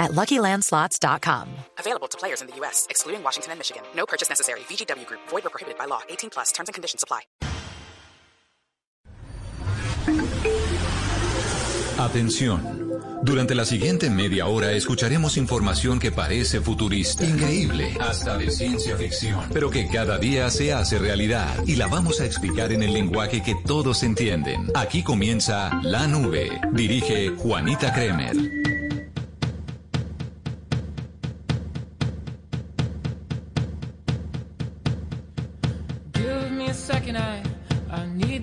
at LuckyLandSlots.com. Available to players in the U.S., excluding Washington and Michigan. No purchase necessary. VGW Group. Void or prohibited by law. 18 plus. Terms and conditions apply. Atención. Durante la siguiente media hora escucharemos información que parece futurista, increíble, hasta de ciencia ficción, pero que cada día se hace realidad y la vamos a explicar en el lenguaje que todos entienden. Aquí comienza La Nube. Dirige Juanita Kremer.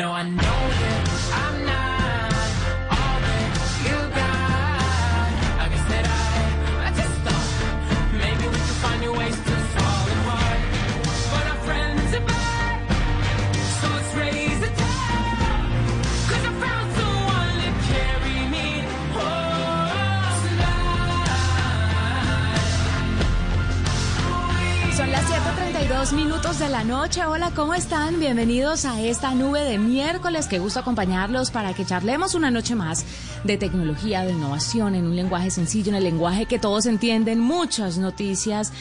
No, I know de la noche. Hola, ¿cómo están? Bienvenidos a esta nube de miércoles. Qué gusto acompañarlos para que charlemos una noche más de tecnología, de innovación, en un lenguaje sencillo, en el lenguaje que todos entienden. Muchas noticias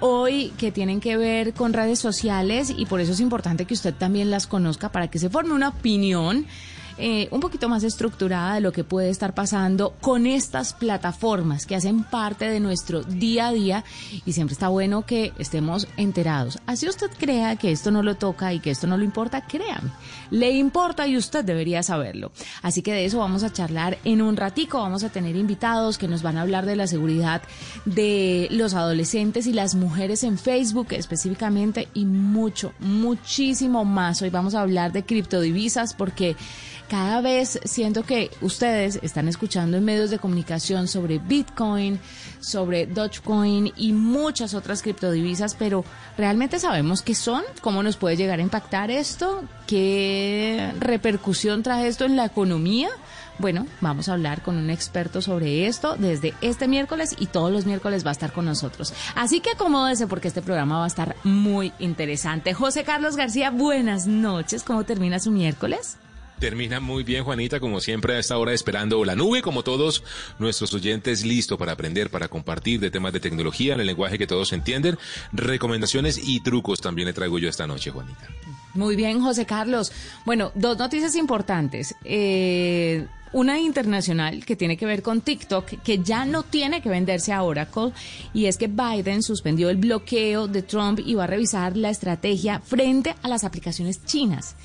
hoy que tienen que ver con redes sociales y por eso es importante que usted también las conozca para que se forme una opinión eh, un poquito más estructurada de lo que puede estar pasando con estas plataformas que hacen parte de nuestro día a día y siempre está bueno que estemos enterados. Así usted crea que esto no lo toca y que esto no le importa, créame, le importa y usted debería saberlo. Así que de eso vamos a charlar en un ratico, vamos a tener invitados que nos van a hablar de la seguridad de los adolescentes y las mujeres en Facebook específicamente y mucho, muchísimo más. Hoy vamos a hablar de criptodivisas porque cada vez siento que ustedes están escuchando en medios de comunicación sobre Bitcoin, sobre Dogecoin y muchas otras criptodivisas, pero ¿realmente sabemos qué son? ¿Cómo nos puede llegar a impactar esto? ¿Qué repercusión trae esto en la economía? Bueno, vamos a hablar con un experto sobre esto desde este miércoles y todos los miércoles va a estar con nosotros. Así que acomódese porque este programa va a estar muy interesante. José Carlos García, buenas noches. ¿Cómo termina su miércoles? Termina muy bien, Juanita, como siempre a esta hora esperando la nube, como todos nuestros oyentes, listo para aprender, para compartir de temas de tecnología en el lenguaje que todos entienden. Recomendaciones y trucos también le traigo yo esta noche, Juanita. Muy bien, José Carlos. Bueno, dos noticias importantes. Eh, una internacional que tiene que ver con TikTok, que ya no tiene que venderse a Oracle, y es que Biden suspendió el bloqueo de Trump y va a revisar la estrategia frente a las aplicaciones chinas.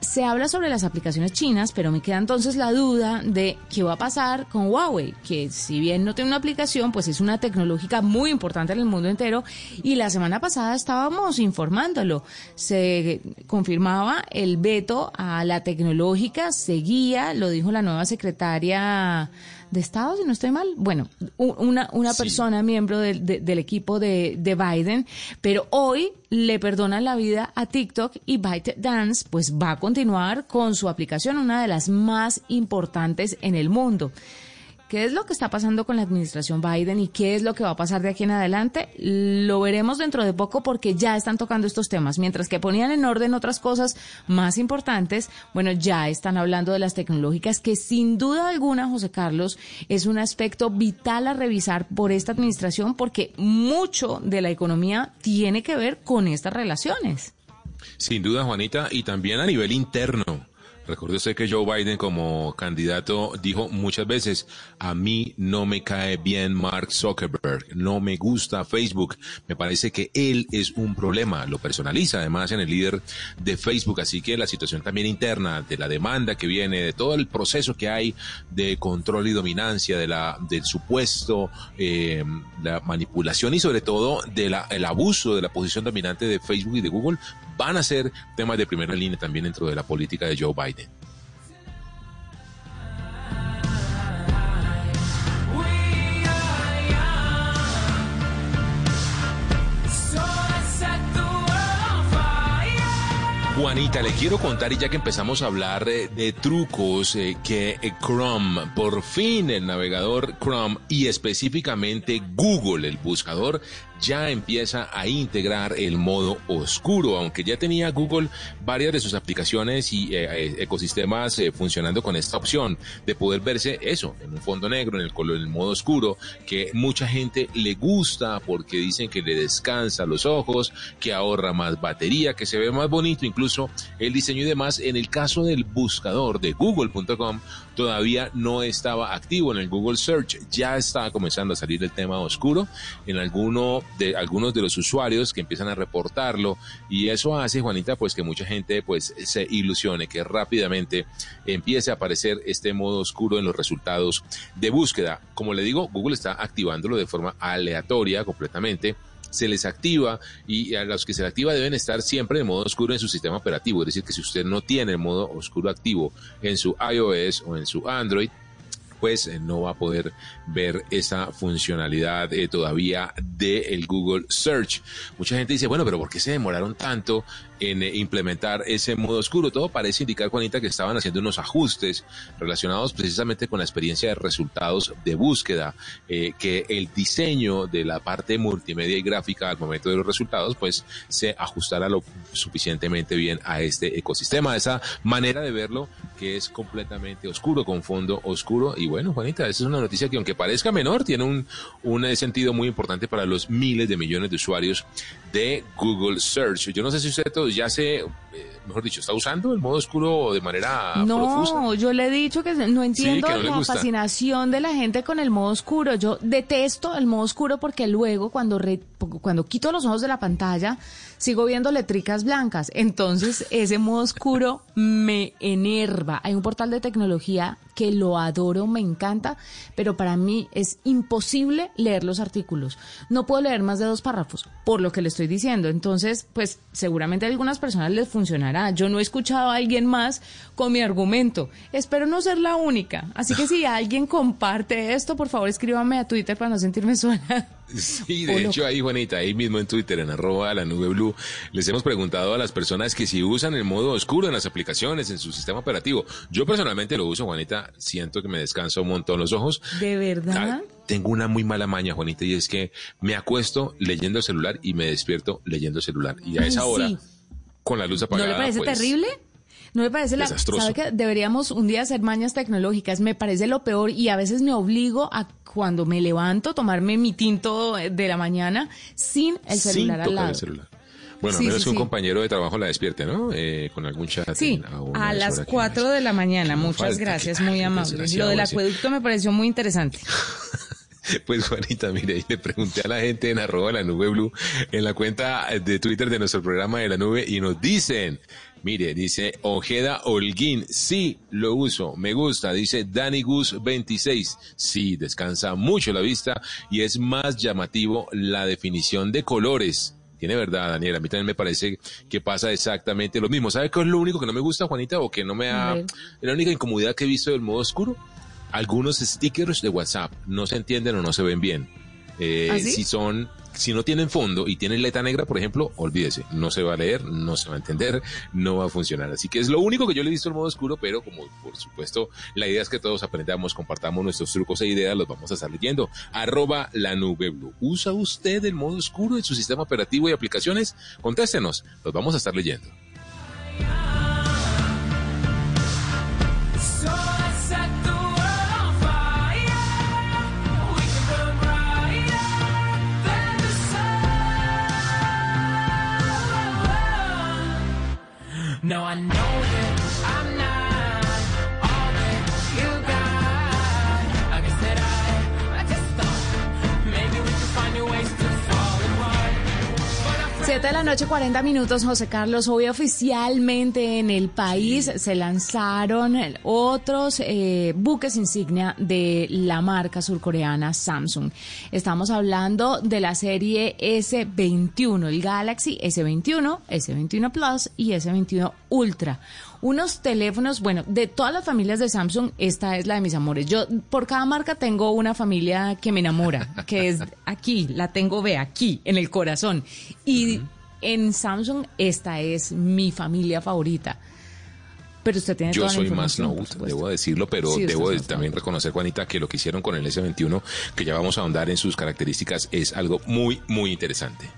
Se habla sobre las aplicaciones chinas, pero me queda entonces la duda de qué va a pasar con Huawei, que si bien no tiene una aplicación, pues es una tecnológica muy importante en el mundo entero. Y la semana pasada estábamos informándolo. Se confirmaba el veto a la tecnológica, seguía, lo dijo la nueva secretaria de Estado, si no estoy mal. Bueno, una, una persona miembro del equipo de, de, Biden, pero hoy le perdonan la vida a TikTok y ByteDance pues va a continuar con su aplicación, una de las más importantes en el mundo. ¿Qué es lo que está pasando con la administración Biden y qué es lo que va a pasar de aquí en adelante? Lo veremos dentro de poco porque ya están tocando estos temas. Mientras que ponían en orden otras cosas más importantes, bueno, ya están hablando de las tecnológicas que sin duda alguna, José Carlos, es un aspecto vital a revisar por esta administración porque mucho de la economía tiene que ver con estas relaciones. Sin duda, Juanita, y también a nivel interno. Recuerde usted que Joe Biden como candidato dijo muchas veces, a mí no me cae bien Mark Zuckerberg, no me gusta Facebook, me parece que él es un problema, lo personaliza además en el líder de Facebook, así que la situación también interna de la demanda que viene, de todo el proceso que hay de control y dominancia, de la, del supuesto, eh, la manipulación y sobre todo del el abuso de la posición dominante de Facebook y de Google, van a ser temas de primera línea también dentro de la política de Joe Biden. Juanita, le quiero contar, y ya que empezamos a hablar de, trucos, eh, que eh, Chrome, por fin el navegador Chrome y específicamente Google, el buscador, ya empieza a integrar el modo oscuro, aunque ya tenía Google varias de sus aplicaciones y eh, eh, ecosistemas eh, funcionando con esta opción de poder verse eso, en un fondo negro, en el color, en el modo oscuro, que mucha gente le gusta porque dicen que le descansa los ojos, que ahorra más batería, que se ve más bonito, incluso el diseño y demás. En el caso del buscador de google.com, todavía no estaba activo en el Google Search, ya estaba comenzando a salir el tema oscuro en alguno de algunos de los usuarios que empiezan a reportarlo. Y eso hace Juanita pues que mucha gente pues se ilusione que rápidamente empiece a aparecer este modo oscuro en los resultados de búsqueda. Como le digo, Google está activándolo de forma aleatoria completamente se les activa y a los que se activa deben estar siempre en modo oscuro en su sistema operativo. Es decir, que si usted no tiene el modo oscuro activo en su iOS o en su Android, pues eh, no va a poder ver esa funcionalidad eh, todavía del Google Search. Mucha gente dice, bueno, pero ¿por qué se demoraron tanto en eh, implementar ese modo oscuro? Todo parece indicar, Juanita, que estaban haciendo unos ajustes relacionados precisamente con la experiencia de resultados de búsqueda, que el diseño de la parte multimedia y gráfica al momento de los resultados, pues se ajustara lo suficientemente bien a este ecosistema, esa manera de verlo que es completamente oscuro, con fondo oscuro y bueno, Juanita, esa es una noticia que aunque parezca menor, tiene un, un eh, sentido muy importante para los miles de millones de usuarios de Google Search. Yo no sé si usted ya se, eh, mejor dicho, está usando el modo oscuro de manera No, yo le he dicho que no entiendo la fascinación de la gente con el modo oscuro. Yo detesto el modo oscuro porque luego cuando, cuando quito los ojos de la pantalla sigo viendo letricas blancas. Entonces ese modo oscuro me enerva. Hay un portal de tecnología que lo adoro, me encanta, pero para mí es imposible leer los artículos. No puedo leer más de dos párrafos, por lo que le estoy diciendo. Entonces, pues seguramente a algunas personas les funcionará. Yo no he escuchado a alguien más con mi argumento. Espero no ser la única. Así que si alguien comparte esto, por favor escríbame a Twitter para no sentirme sola. Sí, de hecho ahí Juanita, ahí mismo en Twitter, en arroba la nube blue, les hemos preguntado a las personas que si usan el modo oscuro en las aplicaciones, en su sistema operativo. Yo personalmente lo uso, Juanita, siento que me descanso un montón los ojos. ¿De verdad? tengo una muy mala maña, Juanita, y es que me acuesto leyendo el celular y me despierto leyendo el celular. Y a esa hora, con la luz apagada. ¿No le parece pues, terrible? No me parece la. ¿Sabe que deberíamos un día hacer mañas tecnológicas? Me parece lo peor y a veces me obligo a cuando me levanto tomarme mi tinto de la mañana sin el celular al lado. Bueno, a menos que un compañero de trabajo la despierte, ¿no? Eh, con algún chat. Sí, a, las 4 de la mañana. Muchas gracias, muy amable. Lo del acueducto me pareció muy interesante. Pues Juanita, mire, le pregunté a la gente en arroba la nube blue en la cuenta de Twitter de nuestro programa de la nube y nos dicen, mire, dice Ojeda Holguín, sí, lo uso, me gusta, dice Danny Gus 26, sí, descansa mucho la vista y es más llamativo la definición de colores. Tiene verdad, Daniela. A mí también me parece que pasa exactamente lo mismo. ¿Sabe qué es lo único que no me gusta, Juanita? O que no me ha... La única incomodidad que he visto del modo oscuro algunos stickers de WhatsApp no se entienden o no se ven bien. Eh, ¿Ah, sí? Si son, si no tienen fondo y tienen letra negra, por ejemplo, olvídese, no se va a leer, no se va a entender, no va a funcionar. Así que es lo único que yo le he visto en modo oscuro, pero como por supuesto la idea es que todos aprendamos, compartamos nuestros trucos e ideas, los vamos a estar leyendo. Arroba la nube blue. ¿Usa usted el modo oscuro en su sistema operativo y aplicaciones? Contéstenos, los vamos a estar leyendo. No, I know 7 de la noche, 40 minutos, José Carlos. Hoy oficialmente en el país se lanzaron otros eh, buques insignia de la marca surcoreana Samsung. Estamos hablando de la serie S21, el Galaxy S21, S21 Plus y S21 Ultra. Unos teléfonos, bueno, de todas las familias de Samsung, esta es la de mis amores. Yo por cada marca tengo una familia que me enamora, que es aquí, la tengo, ve, aquí, en el corazón. Y en Samsung esta es mi familia favorita. Pero usted tiene Yo toda la soy más Note, debo decirlo, pero Sí, debo también reconocer, Juanita, que lo que hicieron con el S21, que ya vamos a ahondar en sus características, es algo muy, muy interesante.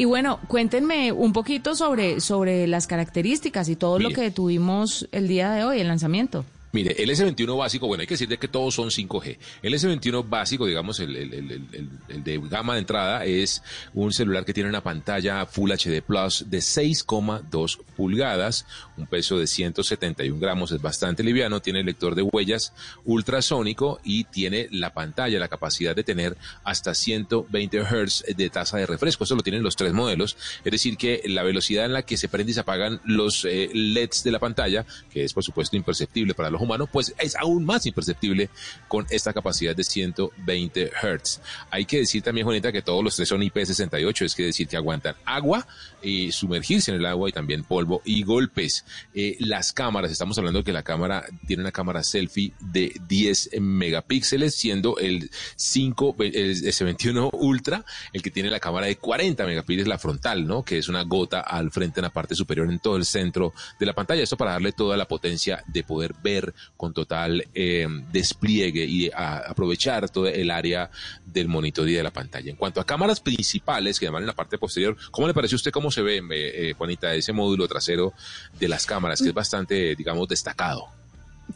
Y bueno, cuéntenme un poquito sobre, sobre las características y todo lo que tuvimos el día de hoy, el lanzamiento. Mire, el S21 básico, bueno, hay que decir de que todos son 5G. El S21 básico, digamos, el, el- el- el- el de gama de entrada, es un celular que tiene una pantalla Full HD Plus de 6,2 pulgadas, un peso de 171 gramos, es bastante liviano, tiene lector de huellas ultrasónico y tiene la pantalla, la capacidad de tener hasta 120 Hz de tasa de refresco. Eso lo tienen los tres modelos, es decir, que la velocidad en la que se prende y se apagan los eh, LEDs de la pantalla, que es por supuesto imperceptible para los humanos, pues es aún más imperceptible con esta capacidad de 120 Hz. Hay que decir también, Juanita, que todos los tres son IP68, es que decir que aguantan agua, y sumergirse en el agua y también polvo y golpes. Eh, las cámaras, estamos hablando que la cámara tiene una cámara selfie de 10 megapíxeles, siendo el 5, el S21 Ultra, el que tiene la cámara de 40 megapíxeles, la frontal, ¿no? Que es una gota al frente en la parte superior en todo el centro de la pantalla. Esto para darle toda la potencia de poder ver con total eh, despliegue y a- aprovechar todo el área del monitor y de la pantalla. En cuanto a cámaras principales que van en la parte posterior, ¿cómo le parece a usted cómo se ve, eh, eh, Juanita, ese módulo trasero de las cámaras, que es bastante, digamos, destacado?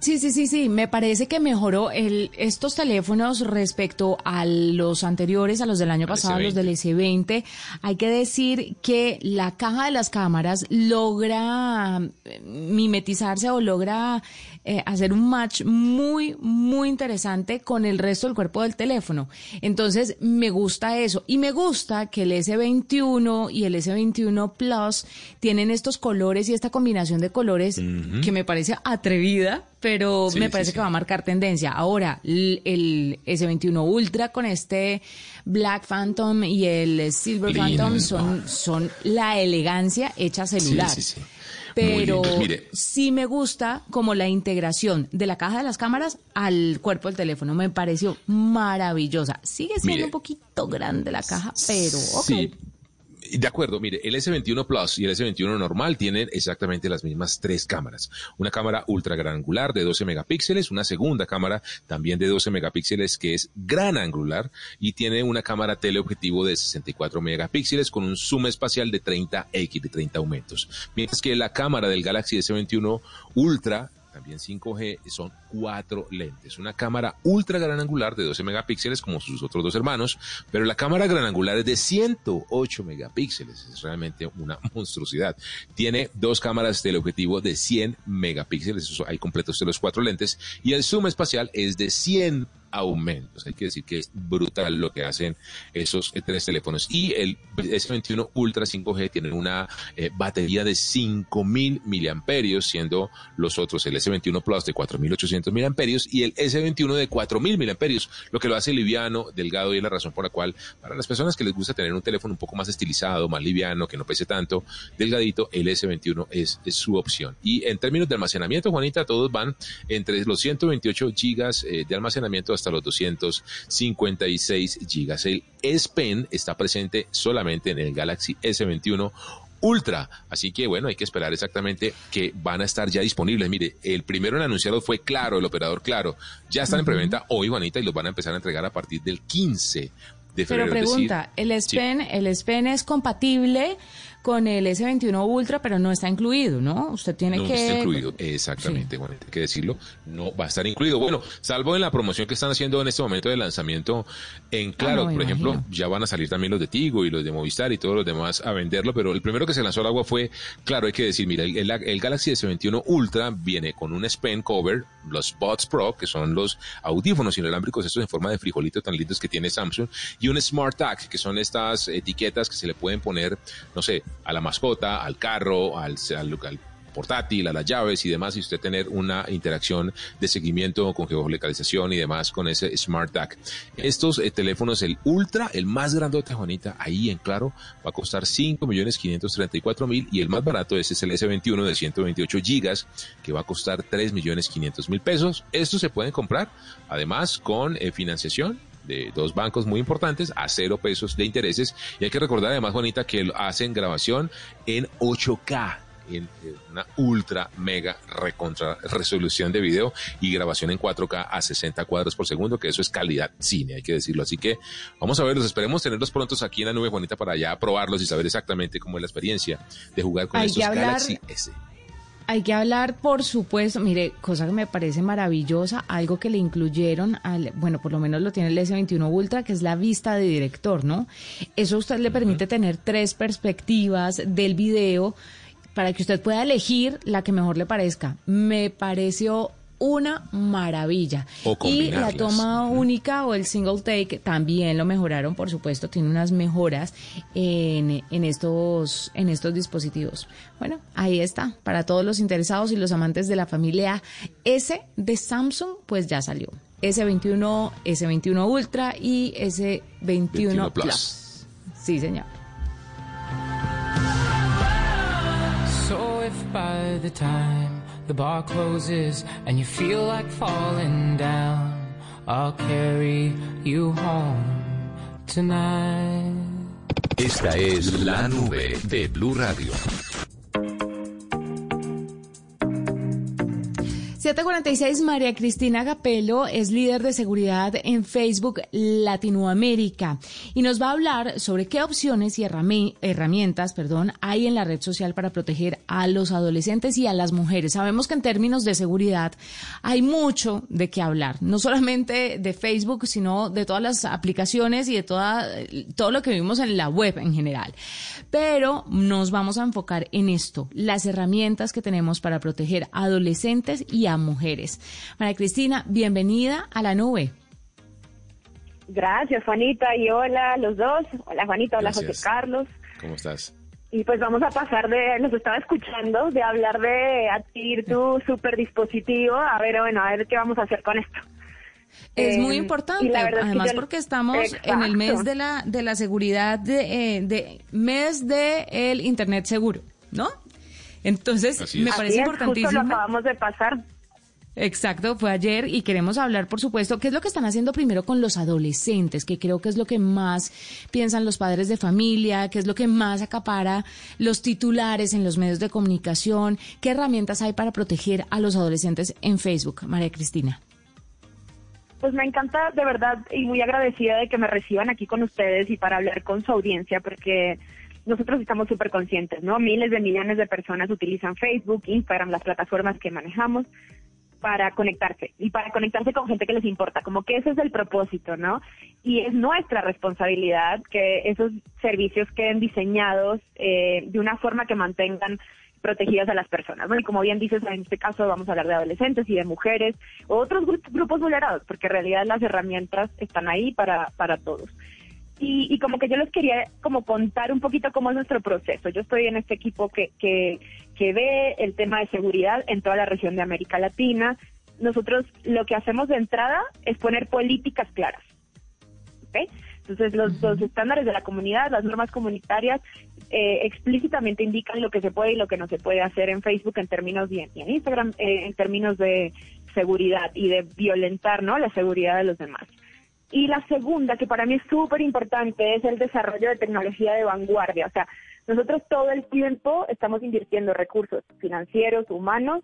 Sí, sí, sí, sí. Me parece que mejoró el, estos teléfonos respecto a los anteriores, a los del año Al pasado, S20. los del S20. Hay que decir que la caja de las cámaras logra eh, mimetizarse o logra eh, hacer un match muy, muy interesante con el resto del cuerpo del teléfono. Entonces, me gusta eso. Y me gusta que el S21 y el S21 Plus tienen estos colores y esta combinación de colores que me parece atrevida, pero Sí, me parece sí. que va a marcar tendencia. Ahora, el S21 Ultra con este Black Phantom y el Silver. Phantom son, son la elegancia hecha celular. Pero. Mire. sí me gusta como la integración de la caja de las cámaras al cuerpo del teléfono. Me pareció maravillosa. Sigue siendo Mire. un poquito grande la caja, pero ok. De acuerdo, mire, el S21 Plus y el S21 normal tienen exactamente las mismas tres cámaras. Una cámara ultra gran angular de 12 megapíxeles, una segunda cámara también de 12 megapíxeles que es gran angular y tiene una cámara teleobjetivo de 64 megapíxeles con un zoom espacial de 30x, de 30 aumentos. Mientras que la cámara del Galaxy S21 Ultra también 5G, son cuatro lentes. Una cámara ultra gran angular de 12 megapíxeles como sus otros dos hermanos, pero la cámara gran angular es de 108 megapíxeles. Es realmente una monstruosidad. Tiene dos cámaras teleobjetivo de 100 megapíxeles, eso ahí completos de los cuatro lentes, y el zoom espacial es de 100 aumentos. Hay que decir que es brutal lo que hacen esos eh, tres teléfonos. Y el S21 Ultra 5G tiene una eh, batería de 5000 miliamperios, siendo los otros el S21 Plus de 4800 miliamperios y el S21 de 4000 miliamperios, lo que lo hace liviano, delgado y es la razón por la cual para las personas que les gusta tener un teléfono un poco más estilizado, más liviano, que no pese tanto, delgadito, el S21 es, su opción. Y en términos de almacenamiento, Juanita, todos van entre los 128 gigas eh, de almacenamiento hasta los 256 gigas. El S Pen está presente solamente en el Galaxy S21 Ultra. Así que bueno, hay que esperar exactamente que van a estar ya disponibles. Mire, el primero en anunciarlo fue Claro, el operador Claro. Ya están en preventa hoy, Juanita, y los van a empezar a entregar a partir del 15 de febrero. Pero pregunta, ¿el S Pen, el S Pen es compatible con el S21 Ultra, pero no está incluido, ¿no? Usted tiene no que... está incluido, exactamente, bueno, hay que decirlo, no va a estar incluido. Bueno, salvo en la promoción que están haciendo en este momento de lanzamiento en Claro, Ah, no, me por ejemplo, ya van a salir también los de Tigo y los de Movistar y todos los demás a venderlo, pero el primero que se lanzó al agua fue, claro, hay que decir, mira, el, el- el Galaxy S21 Ultra viene con un S Pen cover, los Buds Pro, que son los audífonos inalámbricos, estos en forma de frijolito tan lindos que tiene Samsung, y un Smart Tag, que son estas etiquetas que se le pueden poner, no sé, a la mascota, al carro, al, portátil, a las llaves y demás, y usted tener una interacción de seguimiento con geolocalización y demás con ese Smart Tag. Estos eh, teléfonos, el Ultra, el más grandote, Juanita, ahí en claro, va a costar 5.534.000 y el más barato es el S21 de 128 gigas, que va a costar 3.500.000 pesos. Estos se pueden comprar, además, con eh, financiación de dos bancos muy importantes a cero pesos de intereses. Y hay que recordar además, Juanita, que hacen grabación en 8K en una ultra mega recontra resolución de video y grabación en 4K a 60 cuadros por segundo, que eso es calidad cine, hay que decirlo. Así que vamos a verlos, esperemos tenerlos prontos aquí en la nube, Juanita, para ya probarlos y saber exactamente cómo es la experiencia de jugar con Hay estos Galaxy S. Hay que hablar, por supuesto, mire, cosa que me parece maravillosa, algo que le incluyeron al, bueno, por lo menos lo tiene el S21 Ultra, que es la vista de director, ¿no? Eso a usted le permite tener tres perspectivas del video para que usted pueda elegir la que mejor le parezca. Me pareció una maravilla. O y la toma única o el single take también lo mejoraron, por supuesto, tiene unas mejoras en, en estos en estos dispositivos. Bueno, ahí está, para todos los interesados y los amantes de la familia S de Samsung, pues ya salió. S21, S21 Ultra y S21 21 Plus. Plus. Sí, señor. So if by the time the bar closes and you feel like falling down, I'll carry you home tonight. Esta es la nube de Blue Radio. 746, María Cristina Gapelo es líder de seguridad en Facebook Latinoamérica y nos va a hablar sobre qué opciones y herrami- herramientas perdón, hay en la red social para proteger a los adolescentes y a las mujeres. Sabemos que en términos de seguridad hay mucho de qué hablar, no solamente de Facebook, sino de todas las aplicaciones y de toda, todo lo que vivimos en la web en general. Pero nos vamos a enfocar en esto, las herramientas que tenemos para proteger a adolescentes y a mujeres. María Cristina, bienvenida a la nube. Gracias, Juanita, y hola los dos. Hola, Juanita, hola, Gracias. José Carlos. ¿Cómo estás? Y pues vamos a pasar de, los estaba escuchando, de hablar de adquirir tu super dispositivo, a ver, bueno, a ver qué vamos a hacer con esto. Es Eh, muy y importante, es que además yo- porque estamos en el mes de la de la seguridad de, eh, de mes de el internet seguro, ¿no? Entonces, Así me parece Así es, justo importantísimo. lo acabamos de pasar. Exacto, fue ayer y queremos hablar, por supuesto, qué es lo que están haciendo primero con los adolescentes, que creo que es lo que más piensan los padres de familia, que es lo que más acapara los titulares en los medios de comunicación. ¿Qué herramientas hay para proteger a los adolescentes en Facebook, María Cristina? Pues me encanta de verdad y muy agradecida de que me reciban aquí con ustedes y para hablar con su audiencia porque nosotros estamos súper conscientes, ¿no? Miles de millones de personas utilizan Facebook, Instagram, las plataformas que manejamos para conectarse y para conectarse con gente que les importa, como que ese es el propósito, ¿no? Y es nuestra responsabilidad que esos servicios queden diseñados eh, de una forma que mantengan protegidas a las personas. Bueno, y como bien dices, en este caso vamos a hablar de adolescentes y de mujeres o otros grupos vulnerados, porque en realidad las herramientas están ahí para, para todos. Y, y, como que yo les quería como contar un poquito cómo es nuestro proceso. Yo estoy en este equipo que, que, que ve el tema de seguridad en toda la región de América Latina. Nosotros lo que hacemos de entrada es poner políticas claras. ¿okay? Entonces, los, los, estándares de la comunidad, las normas comunitarias, eh, explícitamente indican lo que se puede y lo que no se puede hacer en Facebook en términos de, y en Instagram eh, en términos de seguridad y de violentar ¿no? la seguridad de los demás. Y la segunda, que para mí es súper importante, es el desarrollo de tecnología de vanguardia. O sea, nosotros todo el tiempo estamos invirtiendo recursos financieros, humanos,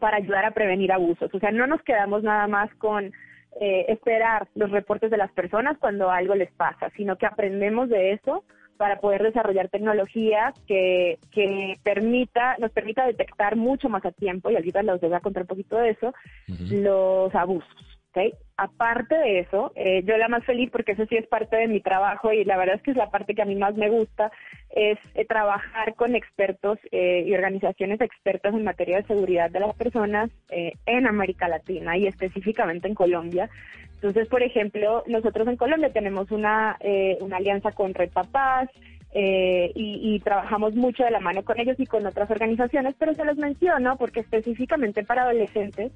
para ayudar a prevenir abusos. O sea, no nos quedamos nada más con eh, esperar los reportes de las personas cuando algo les pasa, sino que aprendemos de eso para poder desarrollar tecnología que, que permita, nos permita detectar mucho más a tiempo, y ahorita les voy a contar un poquito de eso, los abusos. ¿Okay? Aparte de eso, eh, yo la más feliz, porque eso sí es parte de mi trabajo y la verdad es que es la parte que a mí más me gusta, es eh, trabajar con expertos eh, y organizaciones expertas en materia de seguridad de las personas en América Latina y específicamente en Colombia. Entonces, por ejemplo, nosotros en Colombia tenemos una, una alianza con Red Papás, eh, y, y, trabajamos mucho de la mano con ellos y con otras organizaciones, pero se los menciono porque específicamente para adolescentes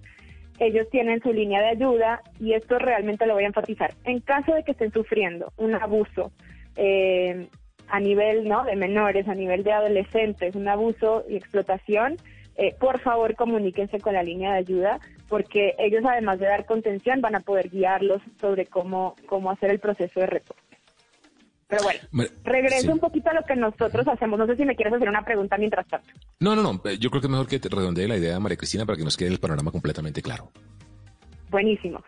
ellos tienen su línea de ayuda y esto realmente lo voy a enfatizar. En caso de que estén sufriendo un abuso eh, a nivel ¿no? de menores, a nivel de adolescentes, un abuso y explotación, eh, por favor comuníquense con la línea de ayuda porque ellos además de dar contención van a poder guiarlos sobre cómo, cómo hacer el proceso de reporte. Pero bueno, regreso sí. un poquito a lo que nosotros hacemos. No sé si me quieres hacer una pregunta mientras tanto. No, no, no. Yo creo que es mejor que te redondee la idea de María Cristina para que nos quede el panorama completamente claro. Buenísimo.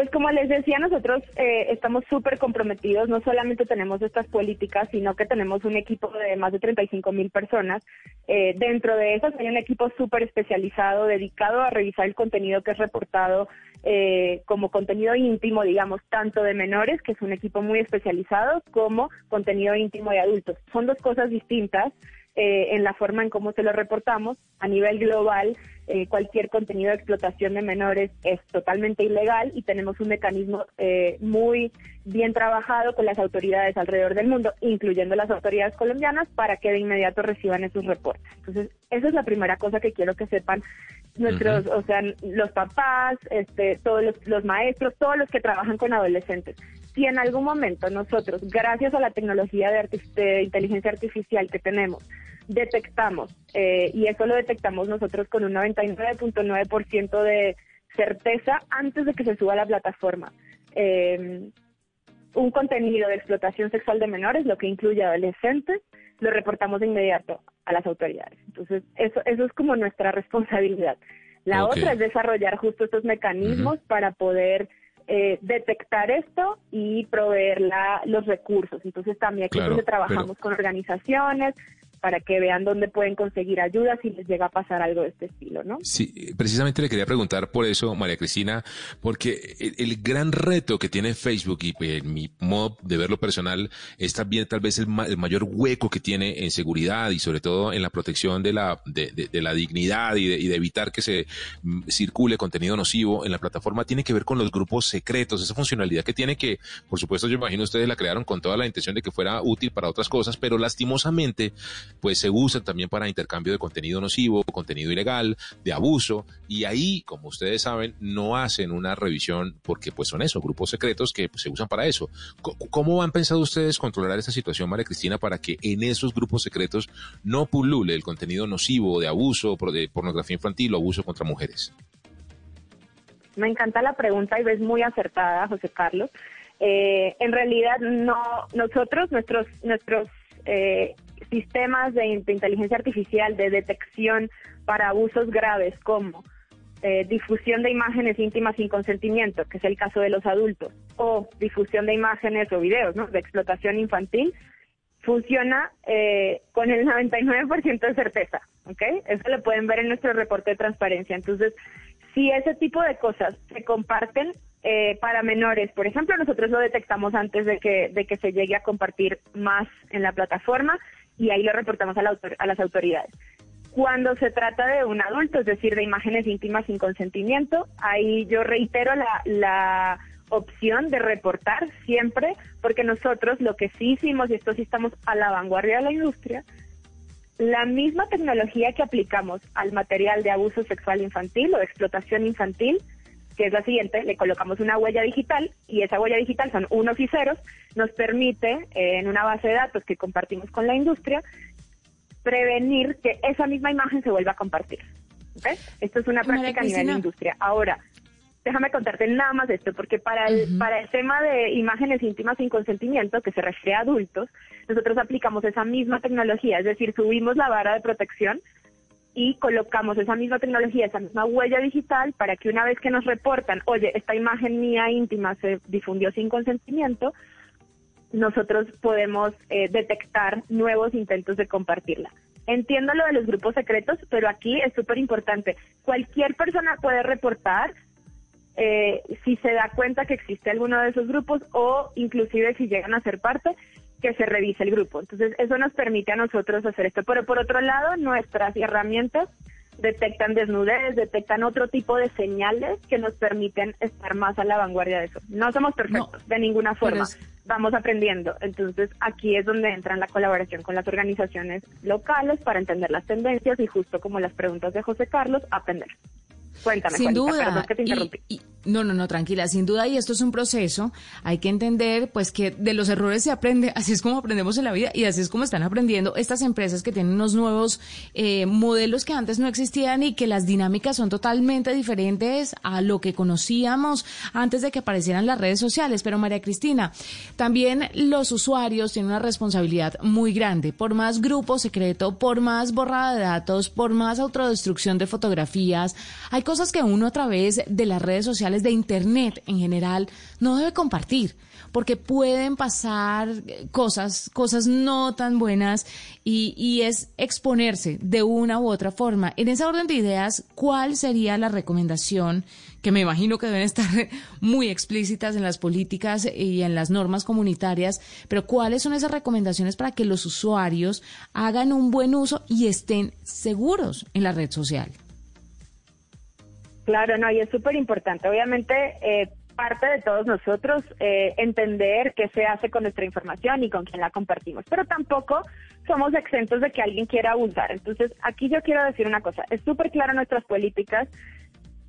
Pues como les decía, nosotros eh, estamos súper comprometidos. No solamente tenemos estas políticas, sino que tenemos un equipo de más de 35 mil personas. Eh, dentro de esas hay un equipo súper especializado dedicado a revisar el contenido que es reportado eh, como contenido íntimo, digamos, tanto de menores, que es un equipo muy especializado, como contenido íntimo de adultos. Son dos cosas distintas eh, en la forma en cómo se lo reportamos. A nivel global, eh, cualquier contenido de explotación de menores es totalmente ilegal y tenemos un mecanismo eh, muy bien trabajado con las autoridades alrededor del mundo, incluyendo las autoridades colombianas, para que de inmediato reciban esos reportes. Entonces, esa es la primera cosa que quiero que sepan nuestros, uh -huh. o sea, los papás, este, todos los, los maestros, todos los que trabajan con adolescentes. Si en algún momento nosotros, gracias a la tecnología de, de inteligencia artificial que tenemos, detectamos, eh, y eso lo detectamos nosotros con un 99.9% de certeza antes de que se suba a la plataforma. Eh, un contenido de explotación sexual de menores, lo que incluye adolescentes, lo reportamos de inmediato a las autoridades. Entonces, eso, eso es como nuestra responsabilidad. La okay. otra es desarrollar justo estos mecanismos uh -huh. para poder eh, detectar esto y proveer la, los recursos. Entonces, también aquí claro, trabajamos pero... con organizaciones, para que vean dónde pueden conseguir ayuda si les llega a pasar algo de este estilo, ¿no? Sí, precisamente le quería preguntar por eso, María Cristina, porque el, gran reto que tiene Facebook y en mi modo de verlo personal es también tal vez el, ma el, mayor hueco que tiene en seguridad y sobre todo en la protección de la, de, de, de la dignidad y de, y de, evitar que se mm, circule contenido nocivo en la plataforma tiene que ver con los grupos secretos, esa funcionalidad que tiene que, por supuesto, yo imagino ustedes la crearon con toda la intención de que fuera útil para otras cosas, pero lastimosamente pues se usan también para intercambio de contenido nocivo, contenido ilegal, de abuso, y ahí, como ustedes saben, no hacen una revisión porque pues son eso, grupos secretos que pues, se usan para eso. ¿Cómo han pensado ustedes controlar esta situación, María Cristina, para que en esos grupos secretos no pulule el contenido nocivo de abuso, de pornografía infantil o abuso contra mujeres? Me encanta la pregunta y ves muy acertada, José Carlos. Eh, en realidad, no, nosotros, nuestros, nuestros eh, sistemas de, inteligencia artificial de detección para abusos graves como eh, difusión de imágenes íntimas sin consentimiento, que es el caso de los adultos, o difusión de imágenes o videos de explotación infantil, funciona eh, con el 99% de certeza, ¿ok? Eso lo pueden ver en nuestro reporte de transparencia. Entonces, si ese tipo de cosas se comparten eh, para menores, por ejemplo, nosotros lo detectamos antes de que, de que se llegue a compartir más en la plataforma y ahí lo reportamos a, la autor a las autoridades. Cuando se trata de un adulto, es decir, de imágenes íntimas sin consentimiento, ahí yo reitero la, opción de reportar siempre, porque nosotros lo que sí hicimos, y esto sí estamos a la vanguardia de la industria, la misma tecnología que aplicamos al material de abuso sexual infantil o explotación infantil, que es la siguiente, le colocamos una huella digital y esa huella digital son unos y ceros, nos permite eh, en una base de datos que compartimos con la industria prevenir que esa misma imagen se vuelva a compartir. Esto es una práctica a nivel de industria. Ahora, déjame contarte nada más esto, porque para el, para el tema de imágenes íntimas sin consentimiento, que se refiere a adultos, nosotros aplicamos esa misma tecnología, es decir, subimos la vara de protección y colocamos esa misma tecnología, esa misma huella digital para que una vez que nos reportan, oye, esta imagen mía íntima se difundió sin consentimiento, nosotros podemos eh, detectar nuevos intentos de compartirla. Entiendo lo de los grupos secretos, pero aquí es súper importante. Cualquier persona puede reportar eh, si se da cuenta que existe alguno de esos grupos o inclusive si llegan a ser parte, que se revise el grupo. Entonces, eso nos permite a nosotros hacer esto. Pero por otro lado, nuestras herramientas detectan desnudez, detectan otro tipo de señales que nos permiten estar más a la vanguardia de eso. No somos perfectos de ninguna forma, vamos aprendiendo. Entonces aquí es donde entra la colaboración con las organizaciones locales para entender las tendencias y justo como las preguntas de José Carlos, aprender. Cuéntame, Sin duda. que te interrumpí. no, no, no, tranquila, sin duda, y esto es un proceso, hay que entender pues que de los errores se aprende, así es como aprendemos en la vida y así es como están aprendiendo estas empresas que tienen unos nuevos eh, modelos que antes no existían y que las dinámicas son totalmente diferentes a lo que conocíamos antes de que aparecieran las redes sociales. Pero María Cristina, también los usuarios tienen una responsabilidad muy grande, por más grupo secreto, por más borrada de datos, por más autodestrucción de fotografías, hay cosas que uno a través de las redes sociales, de Internet en general, no debe compartir porque pueden pasar cosas, cosas no tan buenas y, y, es exponerse de una u otra forma. En esa orden de ideas, ¿cuál sería la recomendación que me imagino que deben estar muy explícitas en las políticas y en las normas comunitarias, pero cuáles son esas recomendaciones para que los usuarios hagan un buen uso y estén seguros en la red social? Claro, no, y es súper importante. Obviamente, eh, parte de todos nosotros eh, entender qué se hace con nuestra información y con quién la compartimos, pero tampoco somos exentos de que alguien quiera abusar. Entonces, aquí yo quiero decir una cosa, es súper claro nuestras políticas.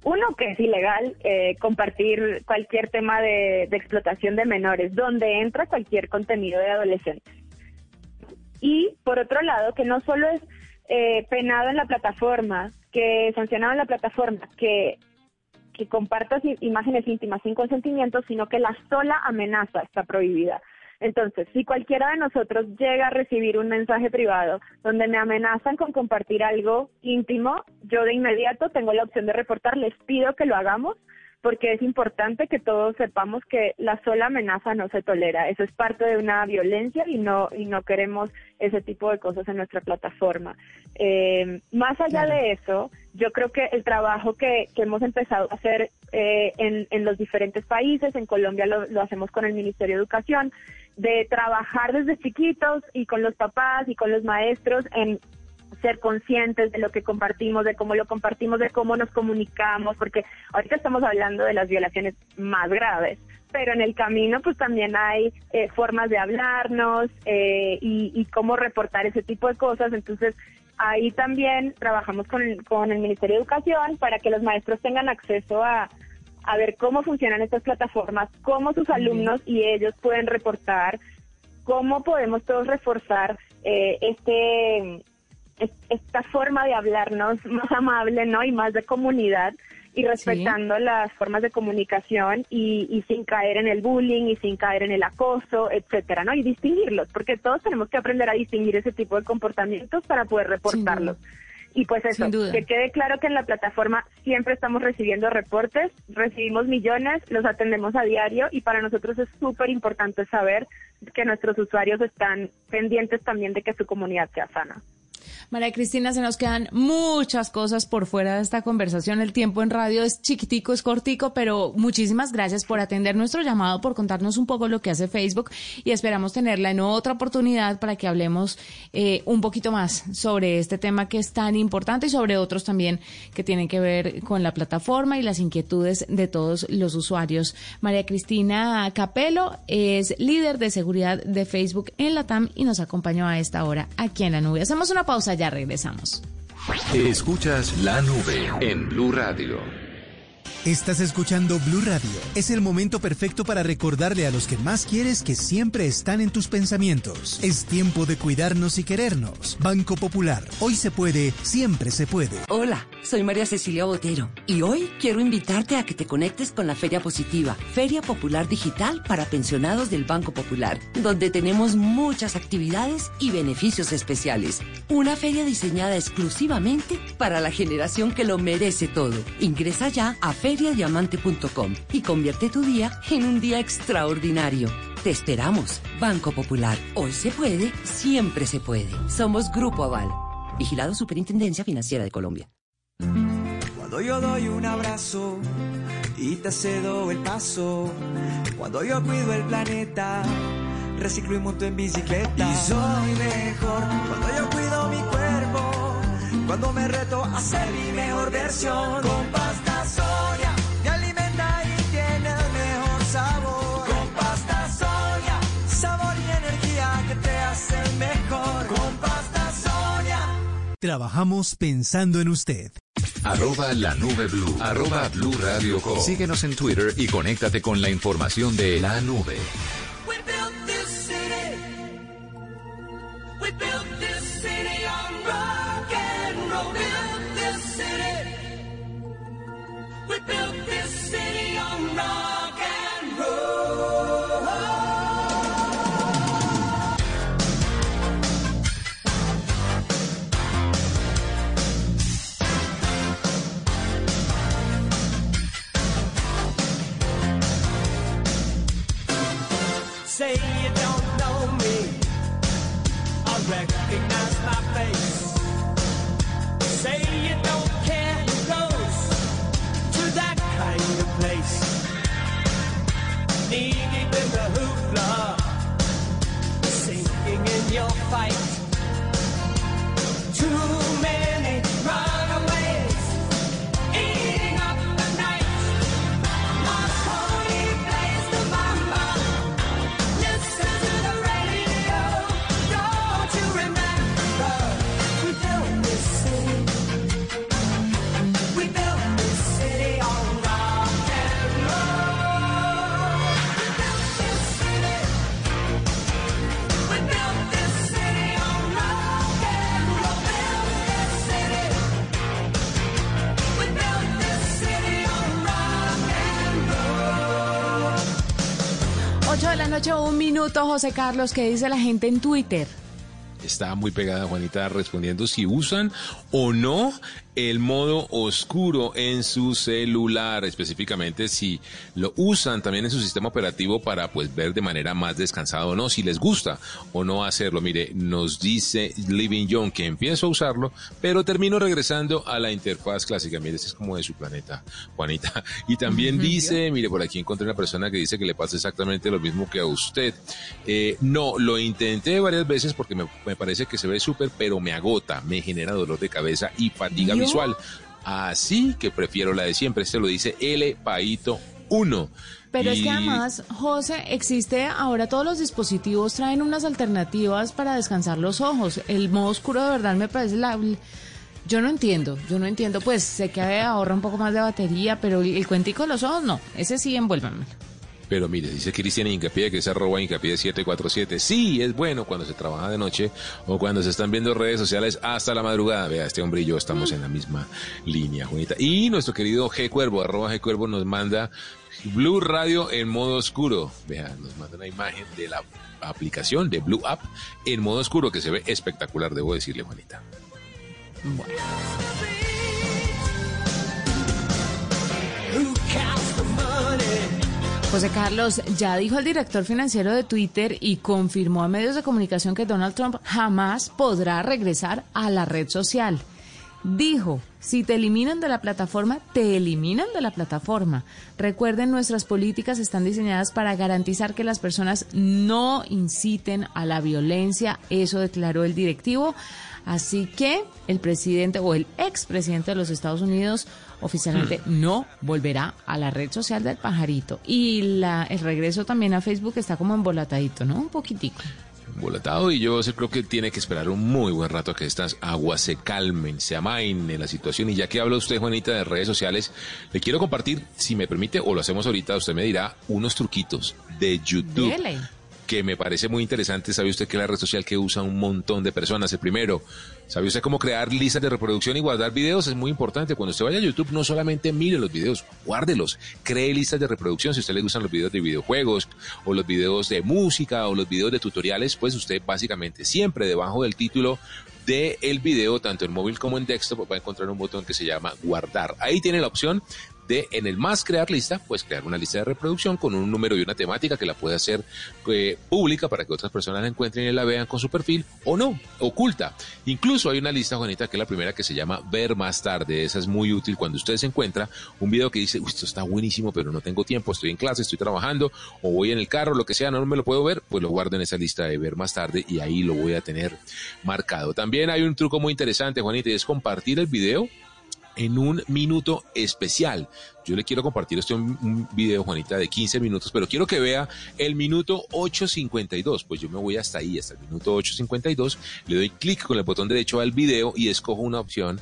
Uno, que es ilegal eh, compartir cualquier tema de, explotación de menores, donde entra cualquier contenido de adolescentes. Y por otro lado, que no solo es penado en la plataforma, que sancionado en la plataforma que, que compartas imágenes íntimas sin consentimiento, sino que la sola amenaza está prohibida. Entonces, si cualquiera de nosotros llega a recibir un mensaje privado donde me amenazan con compartir algo íntimo, yo de inmediato tengo la opción de reportar, les pido que lo hagamos porque es importante que todos sepamos que la sola amenaza no se tolera. Eso es parte de una violencia y no y no queremos ese tipo de cosas en nuestra plataforma. Eh, más allá de eso, yo creo que el trabajo que, que hemos empezado a hacer eh, en, en, los diferentes países, en Colombia lo, lo hacemos con el Ministerio de Educación, de trabajar desde chiquitos y con los papás y con los maestros en ser conscientes de lo que compartimos, de cómo lo compartimos, de cómo nos comunicamos, porque ahorita estamos hablando de las violaciones más graves, pero en el camino pues también hay eh, formas de hablarnos eh, y, cómo reportar ese tipo de cosas, entonces ahí también trabajamos con el, con el Ministerio de Educación para que los maestros tengan acceso a, a ver cómo funcionan estas plataformas, cómo sus alumnos y ellos pueden reportar, cómo podemos todos reforzar eh, este esta forma de hablarnos más amable, ¿no? Y más de comunidad y respetando las formas de comunicación y, sin caer en el bullying y sin caer en el acoso, etcétera, ¿no? Y distinguirlos, porque todos tenemos que aprender a distinguir ese tipo de comportamientos para poder reportarlos. Y pues eso, que quede claro que en la plataforma siempre estamos recibiendo reportes, recibimos millones, los atendemos a diario y para nosotros es súper importante saber que nuestros usuarios están pendientes también de que su comunidad sea sana. María Cristina, se nos quedan muchas cosas por fuera de esta conversación. El tiempo en radio es chiquitico, es cortico, pero muchísimas gracias por atender nuestro llamado, por contarnos un poco lo que hace Facebook y esperamos tenerla en otra oportunidad para que hablemos eh, un poquito más sobre este tema que es tan importante y sobre otros también que tienen que ver con la plataforma y las inquietudes de todos los usuarios. María Cristina Capelo es líder de seguridad de Facebook en la TAM y nos acompañó a esta hora aquí en la nube. Hacemos una pausa ya regresamos. Escuchas la nube en Blue Radio. Estás escuchando Blue Radio. Es el momento perfecto para recordarle a los que más quieres que siempre están en tus pensamientos. Es tiempo de cuidarnos y querernos. Banco Popular. Hoy se puede, siempre se puede. Hola, soy María Cecilia Botero y hoy quiero invitarte a que te conectes con la Feria Positiva, Feria Popular Digital para pensionados del Banco Popular, donde tenemos muchas actividades y beneficios especiales. Una feria diseñada exclusivamente para la generación que lo merece todo. Ingresa ya a feriadiamante.com y convierte tu día en un día extraordinario. Te esperamos, Banco Popular. Hoy se puede, siempre se puede. Somos Grupo Aval. Vigilado Superintendencia Financiera de Colombia. Cuando yo doy un abrazo y te cedo el paso, cuando yo cuido el planeta, reciclo y monto en bicicleta. Y soy mejor cuando yo cuido mi cuerpo, cuando me reto a ser mi mejor versión. Con pasta Trabajamos pensando en usted. Arroba la nube blue. Arroba blue radio com. Síguenos en Twitter y conéctate con la información de la nube. Say un minuto, José Carlos, ¿qué dice la gente en Twitter? Está muy pegada Juanita respondiendo si usan o no el modo oscuro en su celular, específicamente si lo usan también en su sistema operativo para pues ver de manera más descansada o no, si les gusta o no hacerlo. Mire, nos dice Living Young que empiezo a usarlo, pero termino regresando a la interfaz clásica. Mire, este es como de su planeta, Juanita. Y también dice, mire, por aquí encontré una persona que dice que le pasa exactamente lo mismo que a usted. Eh, no, lo intenté varias veces porque me, me parece que se ve súper, pero me agota, me genera dolor de cabeza y fatiga visual. Así que prefiero la de siempre. Este lo dice L Paito 1. Pero es que además, José, existe ahora todos los dispositivos traen unas alternativas para descansar los ojos. El modo oscuro de verdad me parece la... Yo no entiendo, yo no entiendo, pues sé que ahorra un poco más de batería, pero el, cuentico de los ojos no, ese sí envuélvame. Pero mire, dice Cristian Incapié, que es arroba Incapié 747. Sí, es bueno cuando se trabaja de noche o cuando se están viendo redes sociales hasta la madrugada. Vea, este hombre y yo estamos en la misma línea, Juanita. Y nuestro querido G Cuervo, arroba G Cuervo, nos manda Blue Radio en modo oscuro. Vea, nos manda una imagen de la aplicación de Blue App en modo oscuro que se ve espectacular, debo decirle, Juanita. Money José Carlos, ya dijo el director financiero de Twitter y confirmó a medios de comunicación que Donald Trump jamás podrá regresar a la red social. Dijo, si te eliminan de la plataforma, te eliminan de la plataforma. Recuerden, nuestras políticas están diseñadas para garantizar que las personas no inciten a la violencia. Eso declaró el directivo. Así que el presidente o el expresidente de los Estados Unidos oficialmente Hmm. no volverá a la red social del pajarito. Y la, el regreso también a Facebook está como embolatadito, ¿no? Un poquitico. Volatado y yo creo que tiene que esperar un muy buen rato a que estas aguas se calmen, se amainen la situación. Y ya que habla usted, Juanita, de redes sociales, le quiero compartir, si me permite, o lo hacemos ahorita, usted me dirá, unos truquitos de YouTube. Dele. Que me parece muy interesante. ¿Sabe usted que es la red social que usa un montón de personas? El primero, ¿sabe usted cómo crear listas de reproducción y guardar videos? Es muy importante. Cuando usted vaya a YouTube, no solamente mire los videos, guárdelos. Cree listas de reproducción. Si a usted le gustan los videos de videojuegos, o los videos de música, o los videos de tutoriales, pues usted básicamente siempre debajo del título de el video, tanto en móvil como en desktop, va a encontrar un botón que se llama guardar. Ahí tiene la opción de en el más crear lista, pues crear una lista de reproducción con un número y una temática que la puede hacer eh, pública para que otras personas la encuentren y la vean con su perfil o no, oculta. Incluso hay una lista, Juanita, que es la primera que se llama ver más tarde. Esa es muy útil cuando usted se encuentra un video que dice, esto está buenísimo, pero no tengo tiempo, estoy en clase, estoy trabajando o voy en el carro, lo que sea, no me lo puedo ver, pues lo guardo en esa lista de ver más tarde y ahí lo voy a tener marcado. También hay un truco muy interesante, Juanita, y es compartir el video en un minuto especial. Yo le quiero compartir este un, video, Juanita, de 15 minutos, pero quiero que vea el minuto 8.52. Pues yo me voy hasta ahí, hasta el minuto 8.52. Le doy clic con el botón derecho al video y escojo una opción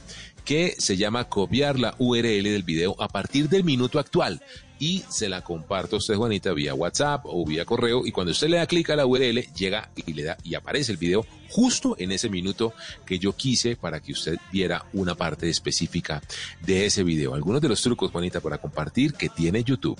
que se llama copiar la URL del video a partir del minuto actual y se la comparto a usted, Juanita, vía WhatsApp o vía correo. Y cuando usted le da clic a la URL, llega y le da y aparece el video justo en ese minuto que yo quise para que usted viera una parte específica de ese video. Algunos de los trucos, Juanita, para compartir que tiene YouTube.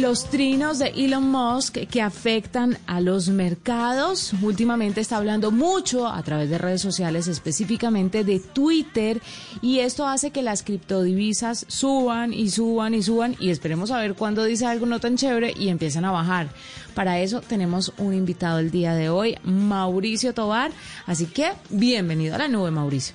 Los trinos de Elon Musk que afectan a los mercados. Últimamente está hablando mucho a través de redes sociales, específicamente de Twitter, y esto hace que las criptodivisas suban y suban y suban y esperemos a ver cuándo dice algo no tan chévere y empiezan a bajar. Para eso tenemos un invitado el día de hoy, Mauricio Tobar. Así que bienvenido a la nube, Mauricio.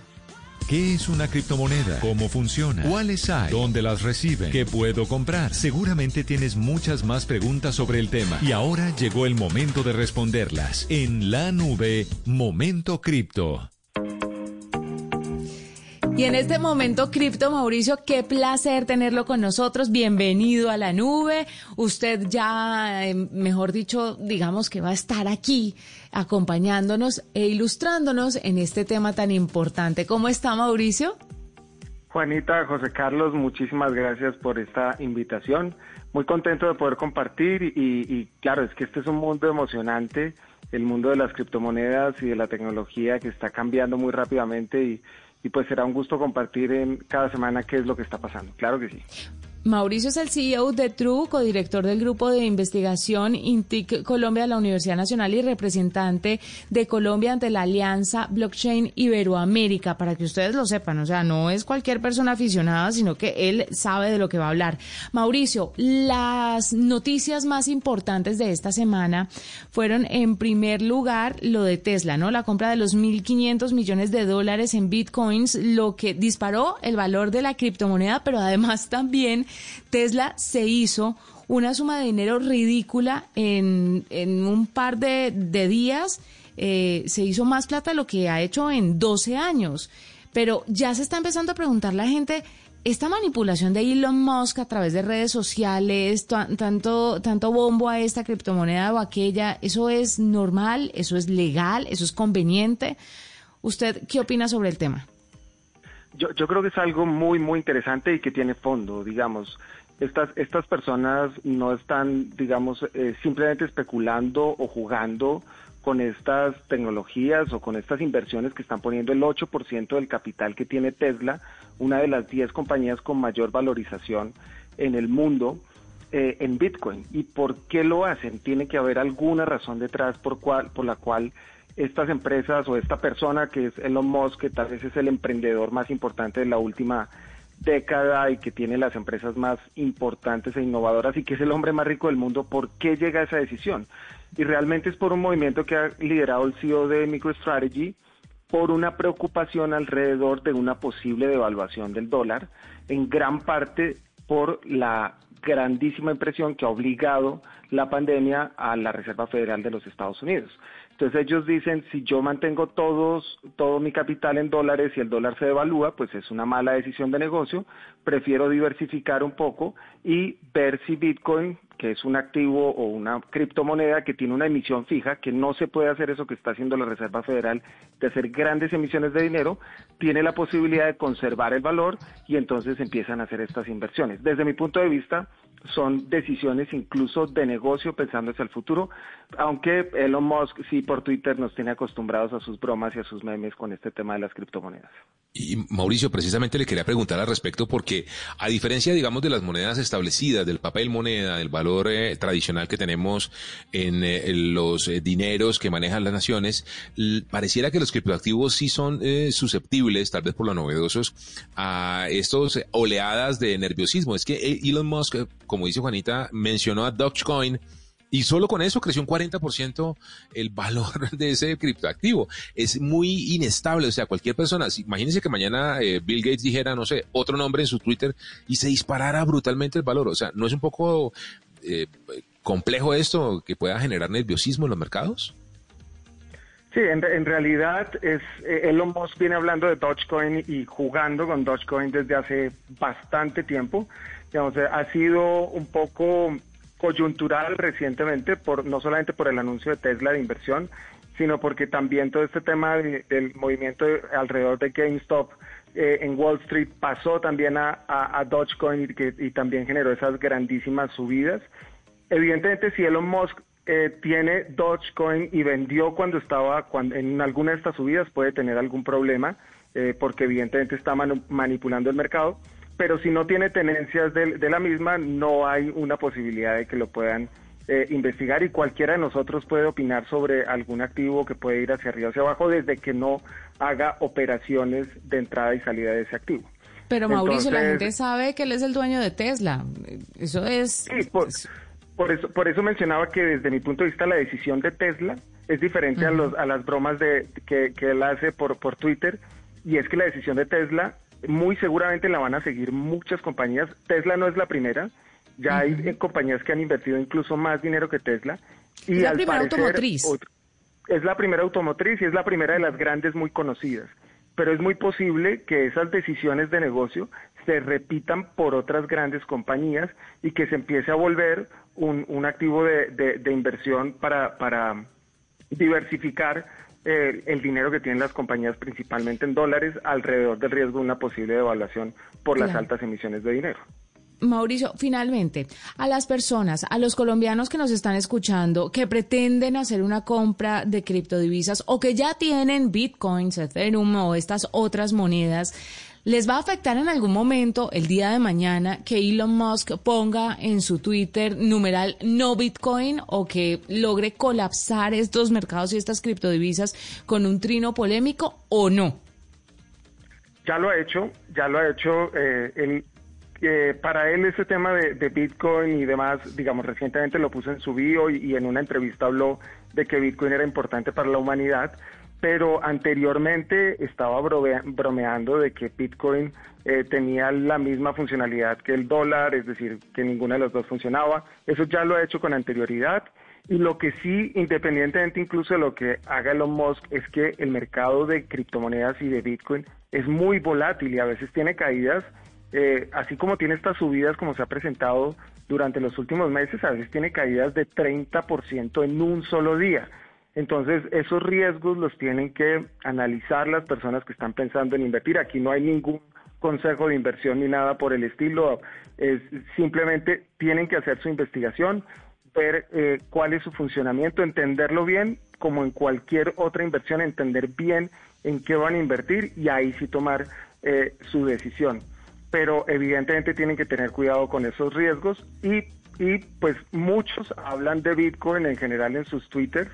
¿Qué es una criptomoneda? ¿Cómo funciona? ¿Cuáles hay? ¿Dónde las reciben? ¿Qué puedo comprar? Seguramente tienes muchas más preguntas sobre el tema y ahora llegó el momento de responderlas. En la nube, Momento Cripto. Y en este momento, Cripto Mauricio, qué placer tenerlo con nosotros. Bienvenido a la nube. Usted ya, eh, mejor dicho, digamos que va a estar aquí acompañándonos e ilustrándonos en este tema tan importante. ¿Cómo está Mauricio? Juanita, José Carlos, muchísimas gracias por esta invitación. Muy contento de poder compartir y, y claro, es que este es un mundo emocionante, el mundo de las criptomonedas y de la tecnología que está cambiando muy rápidamente y, y pues será un gusto compartir en cada semana qué es lo que está pasando. Claro que sí. Mauricio es el CEO de True, codirector del grupo de investigación INTIC Colombia de la Universidad Nacional y representante de Colombia ante la Alianza Blockchain Iberoamérica, para que ustedes lo sepan. O sea, no es cualquier persona aficionada, sino que él sabe de lo que va a hablar. Mauricio, las noticias más importantes de esta semana fueron, en primer lugar, lo de Tesla, ¿no? La compra de los 1.500 millones de dólares en bitcoins, lo que disparó el valor de la criptomoneda, pero además también Tesla se hizo una suma de dinero ridícula en, en un par de, de días. Eh, se hizo más plata de lo que ha hecho en 12 años. Pero ya se está empezando a preguntar la gente esta manipulación de Elon Musk a través de redes sociales, tanto, tanto bombo a esta criptomoneda o aquella, ¿eso es normal? ¿Eso es legal? ¿Eso es conveniente? ¿Usted qué opina sobre el tema? Yo, yo creo que es algo muy, muy interesante y que tiene fondo, digamos. Estas, estas personas no están, digamos, eh, simplemente especulando o jugando con estas tecnologías o con estas inversiones que están poniendo el 8% del capital que tiene Tesla, una de las 10 compañías con mayor valorización en el mundo, eh, en Bitcoin. ¿Y por qué lo hacen? Tiene que haber alguna razón detrás por, cual, por la cual estas empresas o esta persona que es Elon Musk, que tal vez es el emprendedor más importante de la última década y que tiene las empresas más importantes e innovadoras y que es el hombre más rico del mundo, ¿por qué llega a esa decisión? Y realmente es por un movimiento que ha liderado el CEO de MicroStrategy, por una preocupación alrededor de una posible devaluación del dólar, en gran parte por la grandísima impresión que ha obligado la pandemia a la Reserva Federal de los Estados Unidos. Entonces ellos dicen, si yo mantengo todos, todo mi capital en dólares y el dólar se devalúa, pues es una mala decisión de negocio, prefiero diversificar un poco y ver si Bitcoin, que es un activo o una criptomoneda que tiene una emisión fija, que no se puede hacer eso que está haciendo la Reserva Federal, de hacer grandes emisiones de dinero, tiene la posibilidad de conservar el valor y entonces empiezan a hacer estas inversiones. Desde mi punto de vista, son decisiones incluso de negocio pensando hacia el futuro, aunque Elon Musk sí por Twitter nos tiene acostumbrados a sus bromas y a sus memes con este tema de las criptomonedas. Y Mauricio, precisamente le quería preguntar al respecto porque a diferencia, digamos, de las monedas establecidas, del papel moneda, del valor eh, tradicional que tenemos en, eh, los eh, dineros que manejan las naciones, pareciera que los criptoactivos sí son susceptibles, tal vez por lo novedosos, a estos oleadas de nerviosismo. Es que Elon Musk, como dice Juanita, mencionó a Dogecoin y solo con eso creció un 40% el valor de ese criptoactivo. Es muy inestable. O sea, cualquier persona, imagínense que mañana eh, Bill Gates dijera, no sé, otro nombre en su Twitter y se disparara brutalmente el valor. O sea, ¿no es un poco eh, complejo esto que pueda generar nerviosismo en los mercados? Sí, en, realidad es eh, Elon Musk viene hablando de Dogecoin y jugando con Dogecoin desde hace bastante tiempo. Digamos, ha sido un poco coyuntural recientemente, por no solamente por el anuncio de Tesla de inversión, sino porque también todo este tema del movimiento alrededor de GameStop eh, en Wall Street pasó también a, a, Dogecoin y, que, y también generó esas grandísimas subidas. Evidentemente, si Elon Musk eh, tiene Dogecoin y vendió cuando estaba en alguna de estas subidas, puede tener algún problema, eh, porque evidentemente está manipulando el mercado pero si no tiene tenencias de, la misma, no hay una posibilidad de que lo puedan eh, investigar y cualquiera de nosotros puede opinar sobre algún activo que puede ir hacia arriba o hacia abajo desde que no haga operaciones de entrada y salida de ese activo. Pero Mauricio, la gente sabe que él es el dueño de Tesla. Eso es... Sí, por, eso, por eso mencionaba que desde mi punto de vista la decisión de Tesla es diferente a, los, a las bromas de, que, que él hace por, por Twitter y es que la decisión de Tesla muy seguramente la van a seguir muchas compañías. Tesla no es la primera, ya hay eh, compañías que han invertido incluso más dinero que Tesla. Y es la primera automotriz. Es la primera automotriz y es la primera de las grandes muy conocidas. Pero es muy posible que esas decisiones de negocio se repitan por otras grandes compañías y que se empiece a volver un, un activo de, de, inversión para, para diversificar el dinero que tienen las compañías principalmente en dólares alrededor del riesgo de una posible devaluación por las altas emisiones de dinero. Mauricio, finalmente, a las personas, a los colombianos que nos están escuchando, que pretenden hacer una compra de criptodivisas o que ya tienen bitcoins, Ethereum o estas otras monedas, ¿Les va a afectar en algún momento el día de mañana que Elon Musk ponga en su Twitter numeral no Bitcoin o que logre colapsar estos mercados y estas criptodivisas con un trino polémico o no? Ya lo ha hecho, ya lo ha hecho. Eh, eh, para él ese tema de, Bitcoin y demás, digamos, recientemente lo puso en su bio y en una entrevista habló de que Bitcoin era importante para la humanidad pero anteriormente estaba bromeando de que Bitcoin eh, tenía la misma funcionalidad que el dólar, es decir, que ninguna de las dos funcionaba. Eso ya lo ha hecho con anterioridad. Y lo que sí, independientemente incluso de lo que haga Elon Musk, es que el mercado de criptomonedas y de Bitcoin es muy volátil y a veces tiene caídas eh, así como tiene estas subidas como se ha presentado durante los últimos meses, a veces tiene caídas de 30% en un solo día. Entonces, esos riesgos los tienen que analizar las personas que están pensando en invertir. Aquí no hay ningún consejo de inversión ni nada por el estilo. Es, simplemente tienen que hacer su investigación, ver eh, cuál es su funcionamiento, entenderlo bien, como en cualquier otra inversión, entender bien en qué van a invertir y ahí sí tomar eh, su decisión. Pero evidentemente tienen que tener cuidado con esos riesgos y, y pues muchos hablan de Bitcoin en general en sus twitters.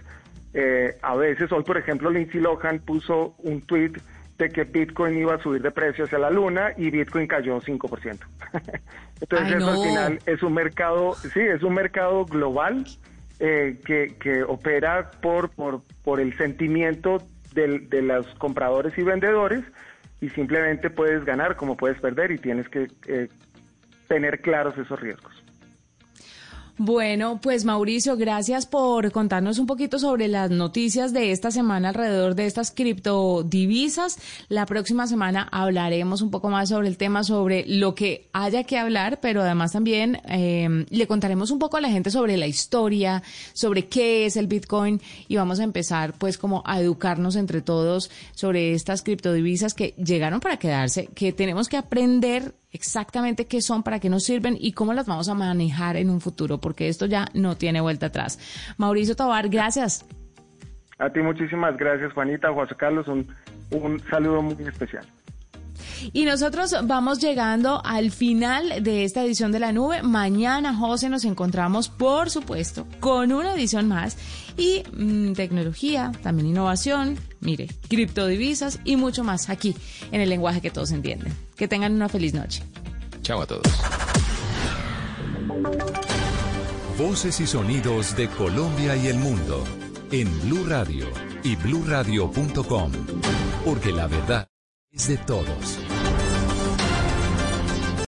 Eh, a veces, hoy por ejemplo, Lindsay Lohan puso un tweet de que Bitcoin iba a subir de precio hacia la luna y Bitcoin cayó 5%. Entonces eso al final es un mercado, sí, es un mercado global eh, que, que opera por, por, por el sentimiento de los compradores y vendedores y simplemente puedes ganar como puedes perder y tienes que eh, tener claros esos riesgos. Bueno, pues Mauricio, gracias por contarnos un poquito sobre las noticias de esta semana alrededor de estas criptodivisas. La próxima semana hablaremos un poco más sobre el tema, sobre lo que haya que hablar, pero además también eh, le contaremos un poco a la gente sobre la historia, sobre qué es el Bitcoin y vamos a empezar pues como a educarnos entre todos sobre estas criptodivisas que llegaron para quedarse, que tenemos que aprender exactamente qué son, para qué nos sirven y cómo las vamos a manejar en un futuro, porque esto ya no tiene vuelta atrás. Mauricio Tobar, gracias. A ti muchísimas gracias, Juanita, José Carlos, un, un saludo muy especial. Y nosotros vamos llegando al final de esta edición de la nube. Mañana, José, nos encontramos, por supuesto, con una edición más y mm, tecnología, también innovación, mire, criptodivisas y mucho más aquí en el lenguaje que todos entienden. Que tengan una feliz noche. Chao a todos. Voces y sonidos de Colombia y el mundo en Blue Radio y bluradio.com, porque la verdad es de todos.